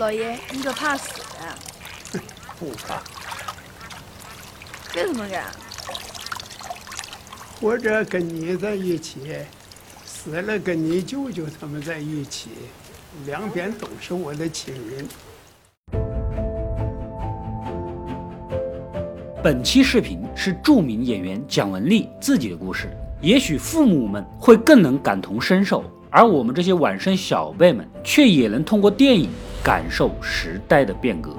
老爷，你可怕死啊？不怕，为什么呀？活着跟你在一起，死了跟你舅舅他们在一起，两边都是我的亲人。本期视频是著名演员蒋雯丽自己的故事，也许父母们会更能感同身受，而我们这些晚生小辈们却也能通过电影感受时代的变革。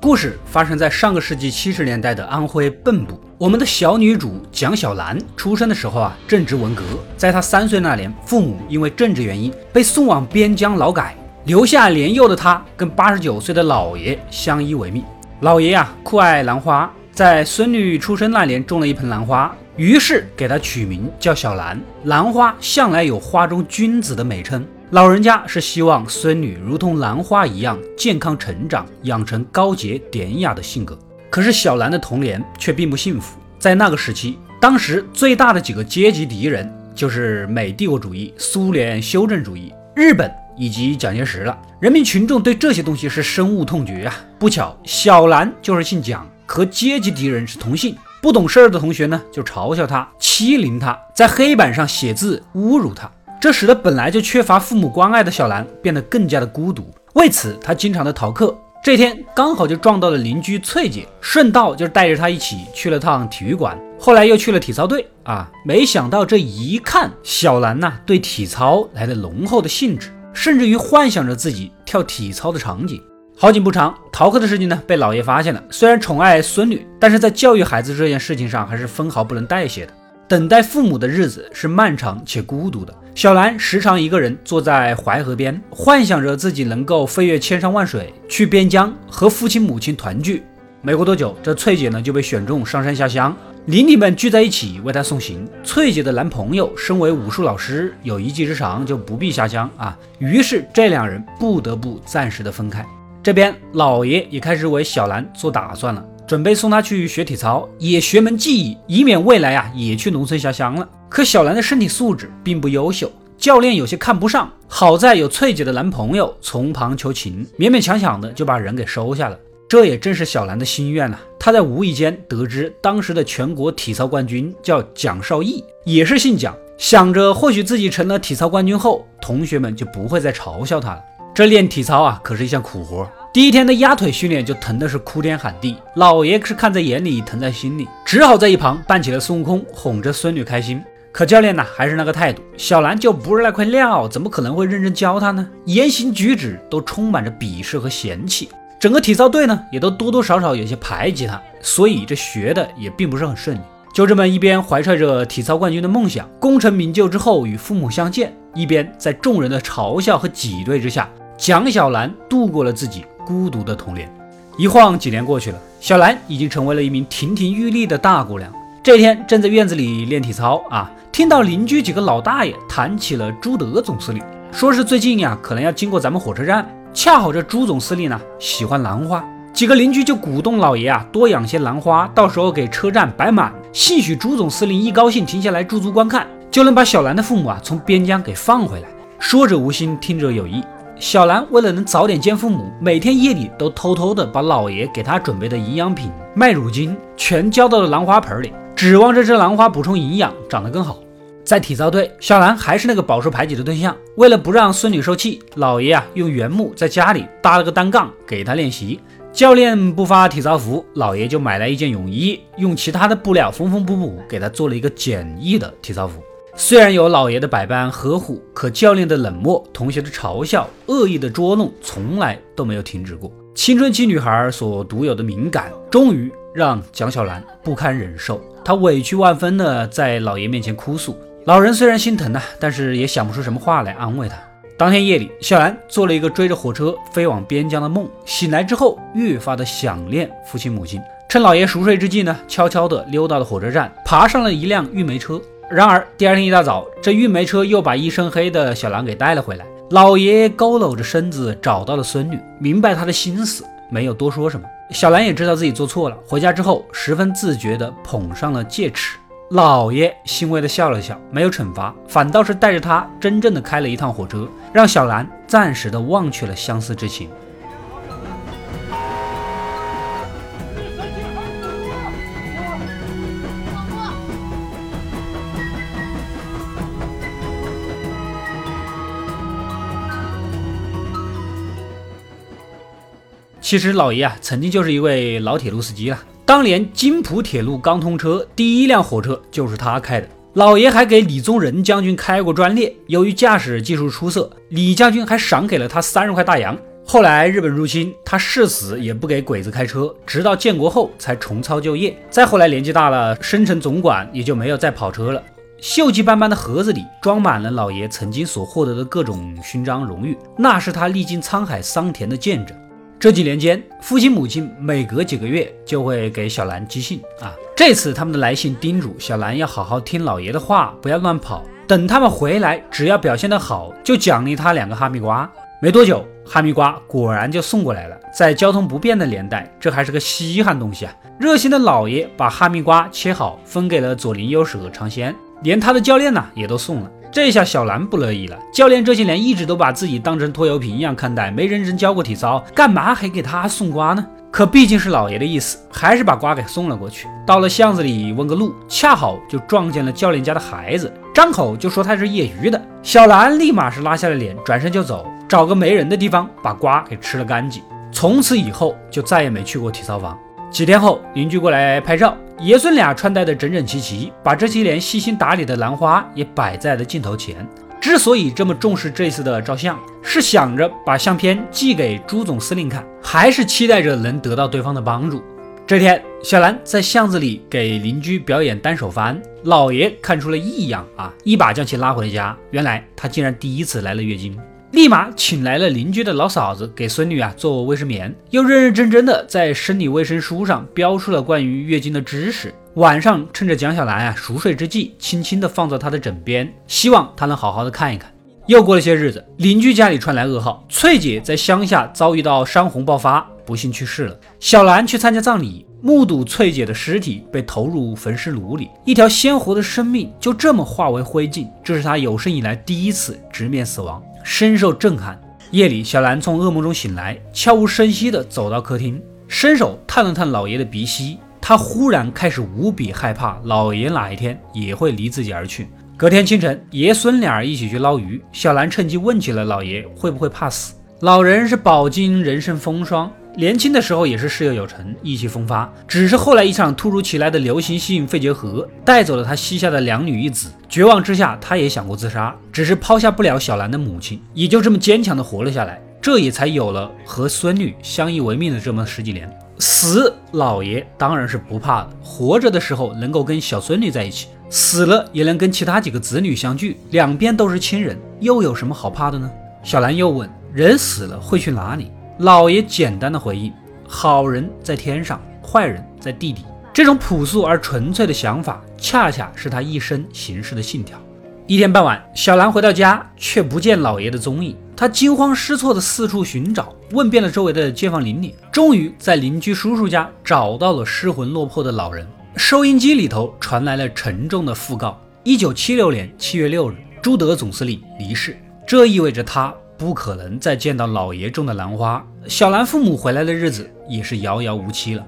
故事发生在上个世纪七十年代的安徽蚌埠。我们的小女主蒋小兰出生的时候啊，正值文革。在她三岁那年，父母因为政治原因被送往边疆劳改，留下年幼的她跟八十九岁的姥爷相依为命。姥爷啊，酷爱兰花，在孙女出生那年种了一盆兰花，于是给他取名叫小兰。兰花向来有花中君子的美称。老人家是希望孙女如同兰花一样健康成长，养成高洁典雅的性格。可是小兰的童年却并不幸福。在那个时期，当时最大的几个阶级敌人就是美帝国主义、苏联修正主义、日本以及蒋介石了。人民群众对这些东西是深恶痛绝啊！不巧，小兰就是姓蒋，和阶级敌人是同姓。不懂事儿的同学呢，就嘲笑他、欺凌他，在黑板上写字侮辱他。这使得本来就缺乏父母关爱的小兰变得更加的孤独，为此她经常的逃课。这天刚好就撞到了邻居翠姐，顺道就带着她一起去了趟体育馆，后来又去了体操队啊。没想到这一看，小兰呐对体操来了浓厚的兴致，甚至于幻想着自己跳体操的场景。好景不长，逃课的事情呢被老爷发现了。虽然宠爱孙女，但是在教育孩子这件事情上还是分毫不能代谢的。等待父母的日子是漫长且孤独的。小兰时常一个人坐在淮河边，幻想着自己能够飞越千山万水，去边疆和父亲母亲团聚。没过多久，这翠姐呢就被选中上山下乡，邻里们聚在一起为她送行。翠姐的男朋友身为武术老师，有一技之长，就不必下乡啊。于是这两人不得不暂时的分开。这边老爷也开始为小兰做打算了。准备送她去学体操，也学门技艺，以免未来啊也去农村下乡了。可小兰的身体素质并不优秀，教练有些看不上。好在有翠姐的男朋友从旁求情，勉勉强强的就把人给收下了。这也正是小兰的心愿呐。她在无意间得知当时的全国体操冠军叫蒋少义，也是姓蒋，想着或许自己成了体操冠军后，同学们就不会再嘲笑她了。这练体操啊，可是一项苦活。第一天的压腿训练就疼的是哭天喊地，老爷是看在眼里，疼在心里，只好在一旁扮起了孙悟空，哄着孙女开心。可教练呢，还是那个态度，小兰就不是那块料，怎么可能会认真教她呢？言行举止都充满着鄙视和嫌弃，整个体操队呢，也都多多少少有些排挤她，所以这学的也并不是很顺利。就这么一边怀揣着体操冠军的梦想，功成名就之后与父母相见，一边在众人的嘲笑和挤兑之下，蒋小兰度过了自己。孤独的童年，一晃几年过去了，小兰已经成为了一名亭亭玉立的大姑娘。这天正在院子里练体操啊，听到邻居几个老大爷谈起了朱德总司令，说是最近呀可能要经过咱们火车站，恰好这朱总司令呢喜欢兰花，几个邻居就鼓动老爷啊多养些兰花，到时候给车站摆满，兴许朱总司令一高兴停下来驻足观看，就能把小兰的父母啊从边疆给放回来。说者无心，听者有意。小兰为了能早点见父母，每天夜里都偷偷的把姥爷给她准备的营养品、麦乳精全浇到了兰花盆里，指望这只兰花补充营养，长得更好。在体操队，小兰还是那个饱受排挤的对象。为了不让孙女受气，姥爷啊用原木在家里搭了个单杠给她练习。教练不发体操服，姥爷就买来一件泳衣，用其他的布料缝缝补补，给她做了一个简易的体操服。虽然有老爷的百般呵护，可教练的冷漠、同学的嘲笑、恶意的捉弄，从来都没有停止过。青春期女孩所独有的敏感，终于让蒋小兰不堪忍受。她委屈万分的在老爷面前哭诉。老人虽然心疼呐，但是也想不出什么话来安慰她。当天夜里，小兰做了一个追着火车飞往边疆的梦。醒来之后，越发的想念父亲母亲。趁老爷熟睡之际呢，悄悄地溜到了火车站，爬上了一辆运煤车。然而第二天一大早，这运煤车又把一身黑的小兰给带了回来。老爷佝偻着身子找到了孙女，明白她的心思，没有多说什么。小兰也知道自己做错了，回家之后十分自觉地捧上了戒尺。老爷欣慰地笑了笑，没有惩罚，反倒是带着他真正的开了一趟火车，让小兰暂时的忘却了相思之情。其实老爷啊，曾经就是一位老铁路司机了。当年津浦铁路刚通车，第一辆火车就是他开的。老爷还给李宗仁将军开过专列，由于驾驶技术出色，李将军还赏给了他三十块大洋。后来日本入侵，他誓死也不给鬼子开车，直到建国后才重操旧业。再后来年纪大了，升成总管，也就没有再跑车了。锈迹斑斑的盒子里装满了老爷曾经所获得的各种勋章荣誉，那是他历经沧海桑田的见证。这几年间，父亲母亲每隔几个月就会给小兰寄信啊。这次他们的来信叮嘱小兰要好好听老爷的话，不要乱跑。等他们回来，只要表现得好，就奖励他两个哈密瓜。没多久，哈密瓜果然就送过来了。在交通不便的年代，这还是个稀罕东西啊！热心的老爷把哈密瓜切好，分给了左邻右舍尝鲜，连他的教练呢也都送了。这下小兰不乐意了。教练这些年一直都把自己当成拖油瓶一样看待，没认真教过体操，干嘛还给他送瓜呢？可毕竟是老爷的意思，还是把瓜给送了过去。到了巷子里问个路，恰好就撞见了教练家的孩子，张口就说他是业余的。小兰立马是拉下了脸，转身就走，找个没人的地方把瓜给吃了干净。从此以后就再也没去过体操房。几天后，邻居过来拍照，爷孙俩穿戴的整整齐齐，把这些年细心打理的兰花也摆在了镜头前。之所以这么重视这次的照相，是想着把相片寄给朱总司令看，还是期待着能得到对方的帮助。这天，小兰在巷子里给邻居表演单手翻，老爷看出了异样啊，一把将其拉回了家。原来他竟然第一次来了月经。立马请来了邻居的老嫂子给孙女啊做卫生棉，又认认真真的在生理卫生书上标出了关于月经的知识。晚上趁着蒋小兰啊熟睡之际，轻轻的放在她的枕边，希望她能好好的看一看。又过了些日子，邻居家里传来噩耗，翠姐在乡下遭遇到山洪爆发，不幸去世了。小兰去参加葬礼，目睹翠姐的尸体被投入焚尸炉里，一条鲜活的生命就这么化为灰烬，这是她有生以来第一次直面死亡。深受震撼。夜里，小兰从噩梦中醒来，悄无声息地走到客厅，伸手探了探老爷的鼻息。她忽然开始无比害怕，老爷哪一天也会离自己而去。隔天清晨，爷孙俩一起去捞鱼，小兰趁机问起了老爷会不会怕死。老人是饱经人生风霜。年轻的时候也是事业有成、意气风发，只是后来一场突如其来的流行性肺结核带走了他膝下的两女一子。绝望之下，他也想过自杀，只是抛下不了小兰的母亲，也就这么坚强的活了下来。这也才有了和孙女相依为命的这么十几年。死，老爷当然是不怕的。活着的时候能够跟小孙女在一起，死了也能跟其他几个子女相聚，两边都是亲人，又有什么好怕的呢？小兰又问：人死了会去哪里？老爷简单的回应：“好人在天上，坏人在地底。”这种朴素而纯粹的想法，恰恰是他一生行事的信条。一天傍晚，小兰回到家，却不见老爷的踪影。她惊慌失措地四处寻找，问遍了周围的街坊邻里，终于在邻居叔叔家找到了失魂落魄的老人。收音机里头传来了沉重的讣告：一九七六年七月六日，朱德总司令离世。这意味着他。不可能再见到老爷种的兰花，小兰父母回来的日子也是遥遥无期了。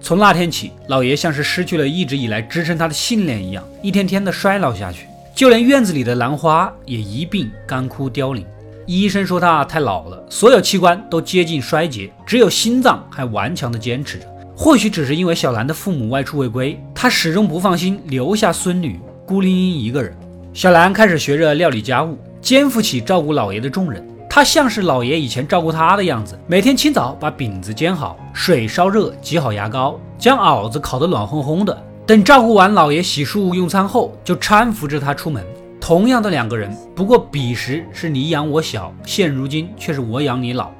从那天起，老爷像是失去了一直以来支撑他的信念一样，一天天的衰老下去，就连院子里的兰花也一并干枯凋零。医生说他太老了，所有器官都接近衰竭，只有心脏还顽强的坚持着。或许只是因为小兰的父母外出未归，他始终不放心留下孙女孤零零一个人。小兰开始学着料理家务，肩负起照顾老爷的重任。他像是老爷以前照顾他的样子，每天清早把饼子煎好，水烧热，挤好牙膏，将袄子烤得暖烘烘的。等照顾完老爷洗漱用餐后，就搀扶着他出门。同样的两个人，不过彼时是你养我小，现如今却是我养你老。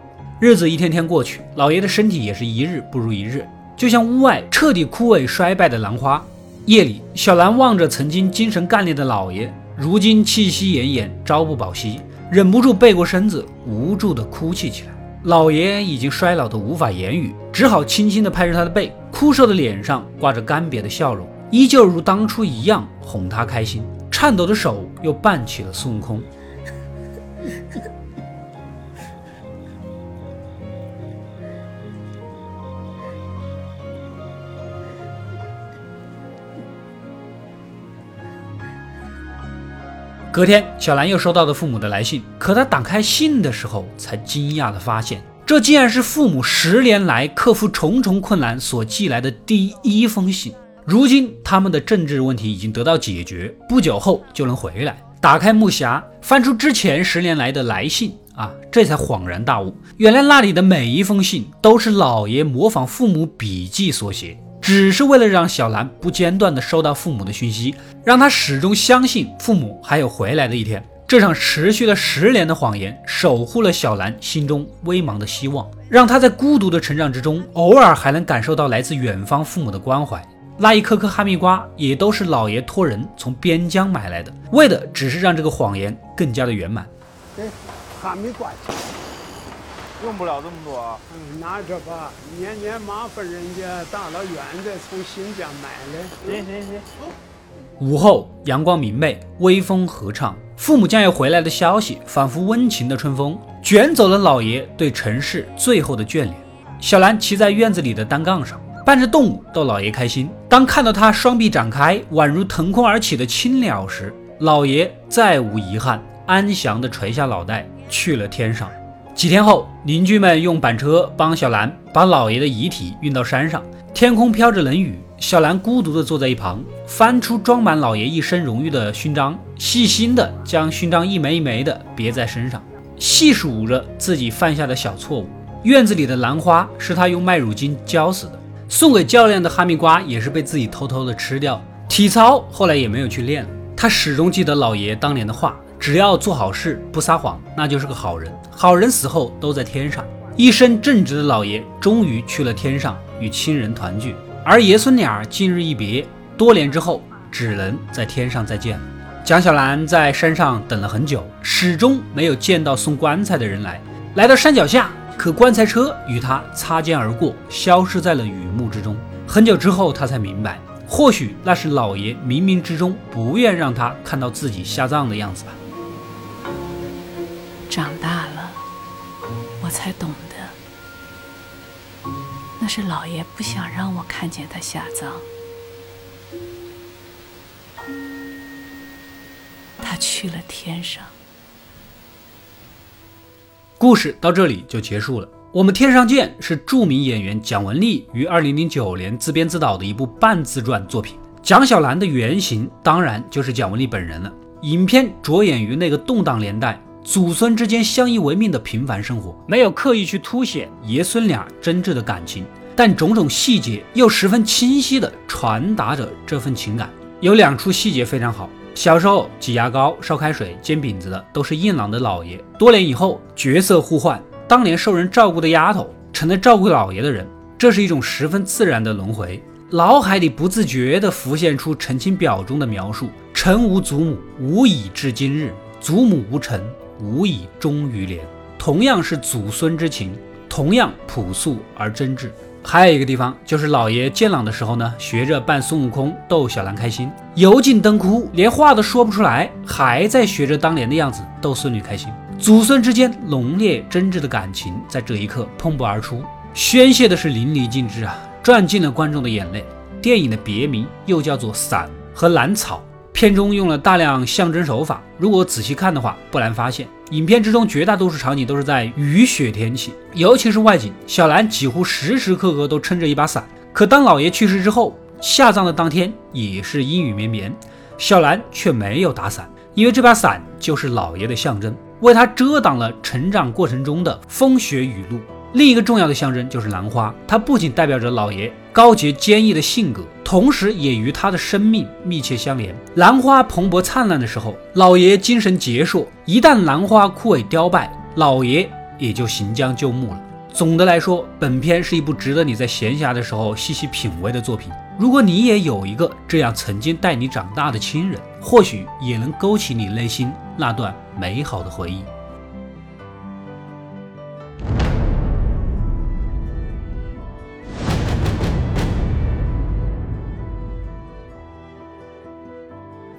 日子一天天过去，老爷的身体也是一日不如一日，就像屋外彻底枯萎衰败的兰花。夜里，小兰望着曾经精神干练的老爷，如今气息奄奄，朝不保夕。忍不住背过身子，无助的哭泣起来。老爷已经衰老的无法言语，只好轻轻的拍着他的背，枯瘦的脸上挂着干瘪的笑容。依旧如当初一样哄他开心，颤抖的手又扮起了孙悟空。隔天，小兰又收到了父母的来信，可她打开信的时候，才惊讶地发现，这竟然是父母十年来克服重重困难所寄来的第一封信。如今，他们的政治问题已经得到解决，不久后就能回来。打开木匣，翻出之前十年来的来信，啊，这才恍然大悟，原来那里的每一封信都是老爷模仿父母笔记所写。只是为了让小兰不间断地收到父母的讯息，让她始终相信父母还有回来的一天。这场持续了十年的谎言，守护了小兰心中微茫的希望，让她在孤独的成长之中，偶尔还能感受到来自远方父母的关怀。那一颗颗哈密瓜，也都是老爷托人从边疆买来的，为的只是让这个谎言更加的圆满。哈密瓜。用不了这么多，嗯，拿着吧，年年麻烦人家大老远的从新疆买来。行行行。午后阳光明媚，微风和畅，父母将要回来的消息仿佛温情的春风，卷走了老爷对城市最后的眷恋。小兰骑在院子里的单杠上，伴着动物逗老爷开心。当看到他双臂展开，宛如腾空而起的青鸟时，老爷再无遗憾，安详地垂下脑袋，去了天上。几天后，邻居们用板车帮小兰把老爷的遗体运到山上。天空飘着冷雨，小兰孤独地坐在一旁，翻出装满老爷一生荣誉的勋章，细心地将勋章一枚一枚地别在身上，细数着自己犯下的小错误。院子里的兰花是他用麦乳精浇死的，送给教练的哈密瓜也是被自己偷偷地吃掉。体操后来也没有去练了。他始终记得老爷当年的话。只要做好事不撒谎，那就是个好人。好人死后都在天上。一生正直的老爷终于去了天上与亲人团聚，而爷孙俩今日一别，多年之后只能在天上再见了。蒋小兰在山上等了很久，始终没有见到送棺材的人来。来到山脚下，可棺材车与他擦肩而过，消失在了雨幕之中。很久之后，他才明白，或许那是老爷冥冥之中不愿让他看到自己下葬的样子吧。长大了，我才懂得，那是老爷不想让我看见他下葬。他去了天上。故事到这里就结束了。我们天上见是著名演员蒋雯丽于二零零九年自编自导的一部半自传作品。蒋小兰的原型当然就是蒋雯丽本人了。影片着眼于那个动荡年代。祖孙之间相依为命的平凡生活，没有刻意去凸显爷孙俩真挚的感情，但种种细节又十分清晰地传达着这份情感。有两处细节非常好：小时候挤牙膏、烧开水、煎饼子的都是硬朗的老爷，多年以后角色互换，当年受人照顾的丫头成了照顾老爷的人，这是一种十分自然的轮回。脑海里不自觉地浮现出《陈情表》中的描述：“臣无祖母，无以至今日；祖母无臣。”无以终于连，同样是祖孙之情，同样朴素而真挚。还有一个地方，就是老爷健朗的时候呢，学着扮孙悟空逗小兰开心，油尽灯枯，连话都说不出来，还在学着当年的样子逗孙女开心。祖孙之间浓烈真挚的感情，在这一刻喷薄而出，宣泄的是淋漓尽致啊，赚尽了观众的眼泪。电影的别名又叫做《伞》和《兰草》。片中用了大量象征手法，如果仔细看的话，不难发现，影片之中绝大多数场景都是在雨雪天气，尤其是外景，小兰几乎时时刻刻都撑着一把伞。可当老爷去世之后，下葬的当天也是阴雨绵绵，小兰却没有打伞，因为这把伞就是老爷的象征，为他遮挡了成长过程中的风雪雨露。另一个重要的象征就是兰花，它不仅代表着老爷高洁坚毅的性格，同时也与他的生命密切相连。兰花蓬勃灿烂的时候，老爷精神矍铄；一旦兰花枯萎凋败，老爷也就行将就木了。总的来说，本片是一部值得你在闲暇的时候细细品味的作品。如果你也有一个这样曾经带你长大的亲人，或许也能勾起你内心那段美好的回忆。